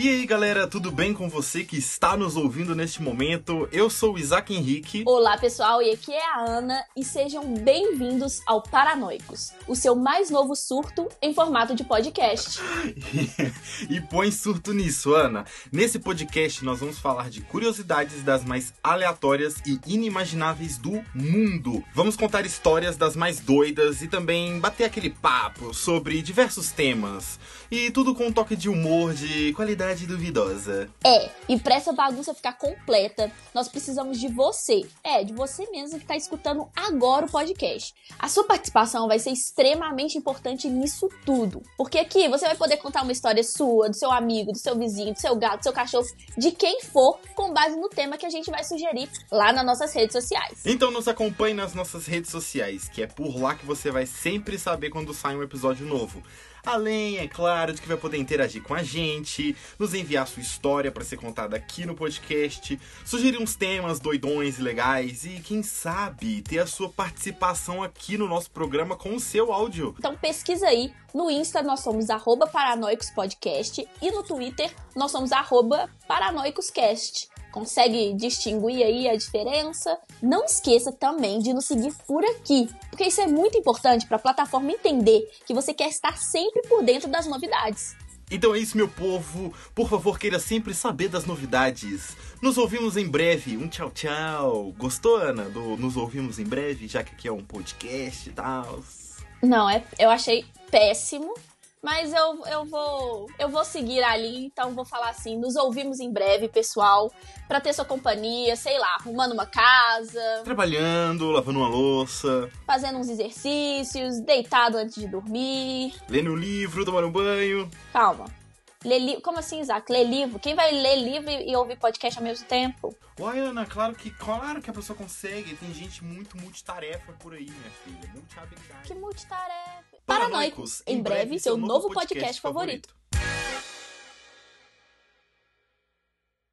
E aí galera, tudo bem com você que está nos ouvindo neste momento? Eu sou o Isaac Henrique. Olá pessoal, e aqui é a Ana e sejam bem-vindos ao Paranoicos, o seu mais novo surto em formato de podcast. e põe surto nisso, Ana. Nesse podcast nós vamos falar de curiosidades das mais aleatórias e inimagináveis do mundo. Vamos contar histórias das mais doidas e também bater aquele papo sobre diversos temas. E tudo com um toque de humor de qualidade qualidade duvidosa. É, e pra essa bagunça ficar completa, nós precisamos de você. É, de você mesmo que tá escutando agora o podcast. A sua participação vai ser extremamente importante nisso tudo. Porque aqui você vai poder contar uma história sua, do seu amigo, do seu vizinho, do seu gato, do seu cachorro, de quem for, com base no tema que a gente vai sugerir lá nas nossas redes sociais. Então nos acompanhe nas nossas redes sociais, que é por lá que você vai sempre saber quando sai um episódio novo. Além, é claro, de que vai poder interagir com a gente, nos enviar sua história para ser contada aqui no podcast, sugerir uns temas doidões e legais e, quem sabe, ter a sua participação aqui no nosso programa com o seu áudio. Então pesquisa aí. No Insta nós somos arroba paranoicospodcast e no Twitter nós somos arroba paranoicoscast. Consegue distinguir aí a diferença? Não esqueça também de nos seguir por aqui, porque isso é muito importante para a plataforma entender que você quer estar sempre por dentro das novidades. Então é isso, meu povo. Por favor, queira sempre saber das novidades. Nos ouvimos em breve. Um tchau, tchau. Gostou, Ana, do Nos Ouvimos em Breve, já que aqui é um podcast e tal? Não, é, eu achei péssimo. Mas eu, eu vou eu vou seguir ali, então vou falar assim, nos ouvimos em breve, pessoal, para ter sua companhia, sei lá, arrumando uma casa, trabalhando, lavando uma louça, fazendo uns exercícios, deitado antes de dormir, lendo um livro, tomando um banho. Calma. Ler li... Como assim, Isaac? Ler livro? Quem vai ler livro e ouvir podcast ao mesmo tempo? Uai, Ana, claro que, claro que a pessoa consegue. Tem gente muito multitarefa por aí, minha filha. Multihabilidade. Que multitarefa? Paranoicos. Em breve, seu novo podcast, podcast favorito. favorito.